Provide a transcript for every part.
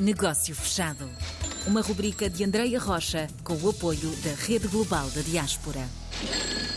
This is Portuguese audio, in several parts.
Negócio Fechado. Uma rubrica de Andreia Rocha com o apoio da Rede Global da Diaspora.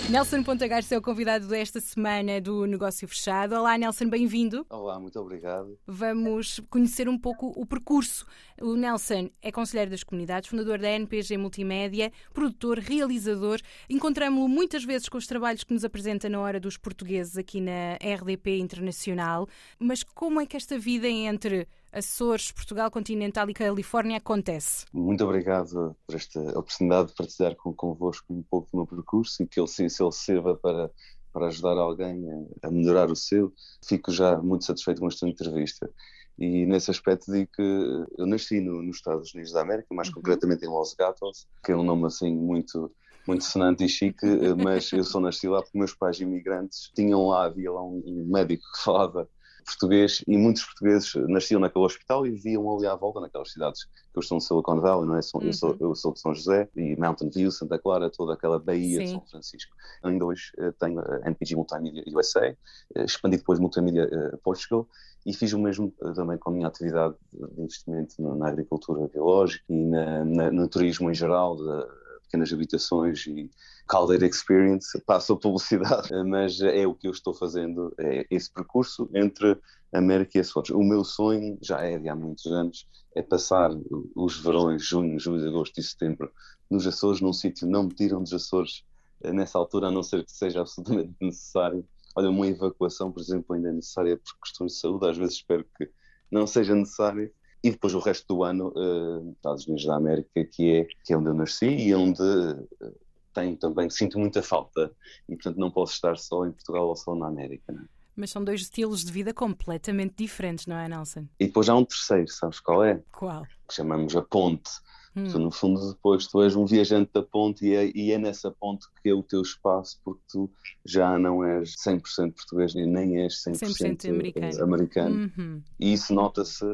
Nelson Ponta Garça é o convidado desta semana do Negócio Fechado. Olá, Nelson, bem-vindo. Olá, muito obrigado. Vamos conhecer um pouco o percurso. O Nelson é conselheiro das comunidades, fundador da NPG Multimédia, produtor, realizador. Encontramos-lo muitas vezes com os trabalhos que nos apresenta na hora dos portugueses aqui na RDP Internacional. Mas como é que esta vida entre Açores, Portugal continental e Califórnia acontece? Muito obrigado por esta oportunidade de partilhar com, convosco um pouco do meu percurso e que ele, se, ele sirva para, para ajudar alguém a, a, melhorar o seu. Fico já muito satisfeito com esta entrevista. E nesse aspecto digo que eu nasci no, nos Estados Unidos da América, mais uhum. concretamente em Los Gatos, que é um nome assim muito muito sonante e chique, mas eu sou nascido lá porque meus pais imigrantes tinham lá, havia lá um médico que falava português e muitos portugueses nasciam naquele hospital e viviam ali à volta, naquelas cidades que eu estou no Silicon Valley, não é? Uhum. Eu, sou, eu sou de São José e Mountain View, Santa Clara, toda aquela baía Sim. de São Francisco. Ainda hoje uh, tenho a NPG Multimedia USA, expandi depois Multimedia uh, Portugal e fiz o mesmo também com a minha atividade de investimento na agricultura biológica e na, na, no turismo em geral, de, pequenas habitações e Caldeira Experience, passo a publicidade, mas é o que eu estou fazendo, é esse percurso entre América e Açores. O meu sonho, já é de há muitos anos, é passar os verões, junho, julho, agosto e setembro, nos Açores, num sítio, não me tiram dos Açores eh, nessa altura, a não ser que seja absolutamente necessário. Olha, uma evacuação, por exemplo, ainda é necessária por questões de saúde, às vezes espero que não seja necessário, e depois o resto do ano, uh, Estados Unidos da América, que é, que é onde eu nasci e onde uh, tenho também, sinto muita falta e portanto não posso estar só em Portugal ou só na América. Não é? Mas são dois estilos de vida completamente diferentes, não é, Nelson? E depois há um terceiro, sabes qual é? Qual? Que chamamos a ponte. Hum. Tu, no fundo, depois tu és um viajante da ponte e é, e é, nessa ponte que é o teu espaço, porque tu já não és 100% português nem és 100%, 100% americano. americano. Uhum. E isso nota-se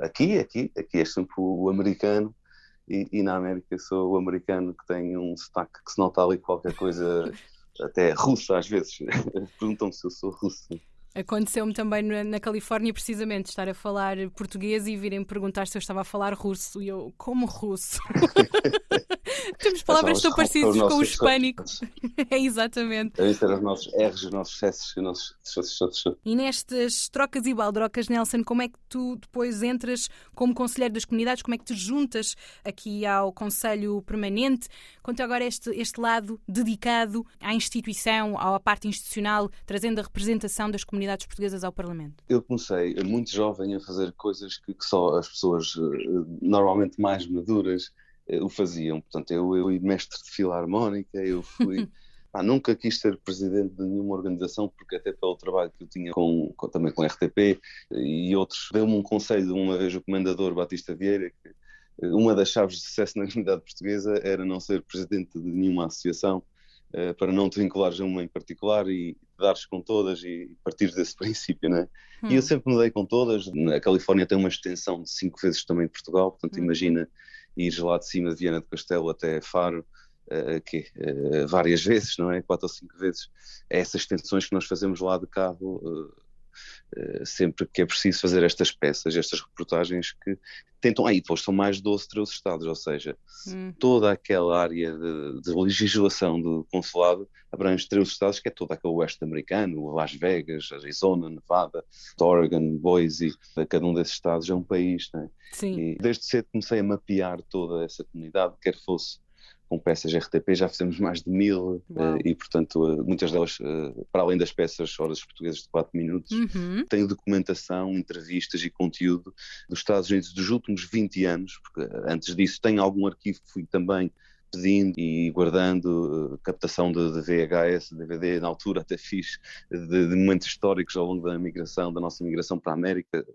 aqui, aqui, aqui é sempre o americano e, e, na América sou o americano que tem um sotaque que se nota ali qualquer coisa, até russo às vezes. Perguntam-me se eu sou russo. Aconteceu-me também na, Califórnia, precisamente, estar a falar português e virem perguntar se eu estava a falar russo. E eu, como russo? Temos palavras tão parecidas com o hispânico. é exatamente. Devem ser os nossos R's, os nossos S's, os nossos. E nestas trocas e baldrocas, Nelson, como é que tu depois entras como conselheiro das comunidades? Como é que te juntas aqui ao Conselho Permanente? Conta agora este, este lado dedicado à instituição, à parte institucional, trazendo a representação das comunidades portuguesas ao Parlamento. Eu comecei muito jovem a fazer coisas que, que só as pessoas eh, normalmente mais maduras eh, o faziam. Portanto, eu, eu mestre de filarmónica, eu fui. Ah, nunca quis ser presidente de nenhuma organização, porque até pelo trabalho que eu tinha com, com também com a RTP e outros, deu-me um conselho uma vez o comendador Batista Vieira, que eh, uma das chaves de sucesso na comunidade portuguesa era não ser presidente de nenhuma associação, uh, para não te vinculares a uma em particular e dares com todas e partir desse princípio, né? Hum. E eu hum. sempre me dei com todas. A Califórnia tem uma extensão de cinco vezes também de Portugal, portanto, hum. imagina ir lá de cima de Viana do Castelo até Faro, uh, que, uh, várias vezes, não é? Quatro ou cinco vezes. É essas extensões que nós fazemos lá de carro eh, sempre que é preciso fazer estas peças, estas reportagens que tentam. Aí, ah, depois são mais 12, 13 estados, ou seja, hum. toda aquela área de, de, legislação do consulado abrange 13 estados, que é todo aquele oeste americano, Las Vegas, Arizona, Nevada, Oregon, Boise, cada um desses estados é um país, né? Sim. E desde cedo comecei a mapear toda essa comunidade, quer fosse com peças RTP já fizemos mais de mil uh, e, portanto, uh, muitas delas, uh, para além das peças Horas Portuguesas de 4 minutos, uhum. tenho documentação, entrevistas e conteúdo dos Estados Unidos dos últimos 20 anos, porque antes disso tenho algum arquivo que fui também pedindo e guardando captação de, de, VHS, DVD, na altura até fiz de, de, momentos históricos ao longo da migração, da nossa migração para a América.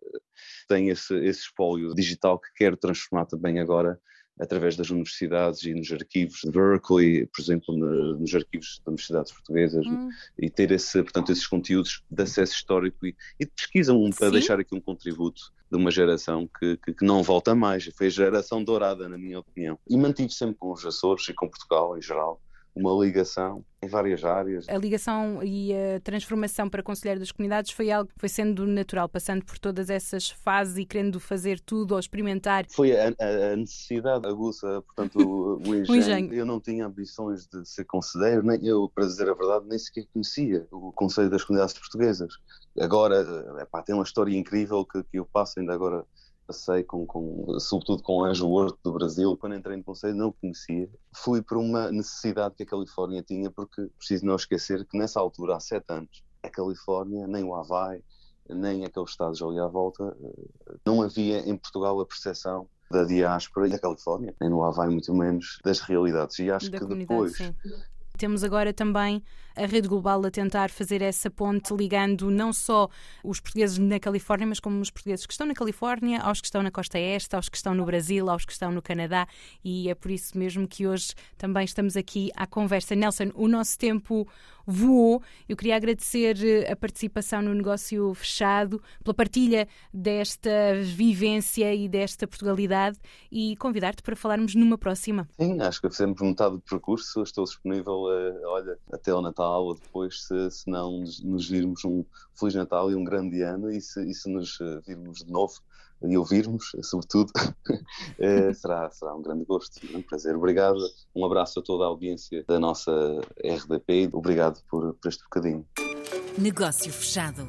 Tenho esse, esse espólio digital que quero transformar também agora através das universidades e nos arquivos de Berkeley, por exemplo, nos arquivos das universidades portuguesas, hum. e ter esse, portanto, esses conteúdos de acesso histórico e, e de pesquisa um, para Sim. deixar aqui um contributo de uma geração que, que, que, não volta mais. Foi a geração dourada, na minha opinião. E mantive sempre com os Açores e com Portugal em geral uma ligação em várias áreas. A ligação e a transformação para conselheiro das comunidades foi algo que foi sendo natural, passando por todas essas fases e querendo fazer tudo ou experimentar. Foi a, a necessidade aguça, portanto, o, engenho. o, engenho. Eu não tinha ambições de ser conselheiro, nem eu, para dizer a verdade, nem sequer conhecia o Conselho das Comunidades Portuguesas. Agora, epá, tem uma história incrível que, que eu passo ainda agora passei com, com, sobretudo com o Anjo Horto do Brasil, quando entrei no Conselho não o conhecia. Fui por uma necessidade que a Califórnia tinha, porque preciso não esquecer que nessa altura, há sete anos, a Califórnia, nem o Havaí, nem aqueles estados ali à volta, eh, não havia em Portugal a percepção da diáspora e da Califórnia, nem no Havaí muito menos, das realidades. E acho da que depois... Sim temos agora também a rede global a tentar fazer essa ponte ligando não só os portugueses na Califórnia, mas como os portugueses que estão na Califórnia, aos que estão na costa este, aos que estão no Brasil, aos que estão no Canadá, e é por isso mesmo que hoje também estamos aqui à conversa. Nelson, o nosso tempo voou. Eu queria agradecer eh, a participação no negócio fechado, pela partilha desta vivência e desta Portugalidade e convidar-te para falarmos numa próxima. Sim, acho que fizemos metade do percurso. Estou disponível, uh, olha, até o Natal ou depois, se, se não nos virmos um Feliz Natal e um grande ano e se, e se nos eh, virmos de novo e ouvirmos, sobretudo, é, será, será um grande gosto, um prazer. Obrigado, um abraço a toda a audiência da nossa RDP, obrigado por, por este bocadinho. Negócio fechado.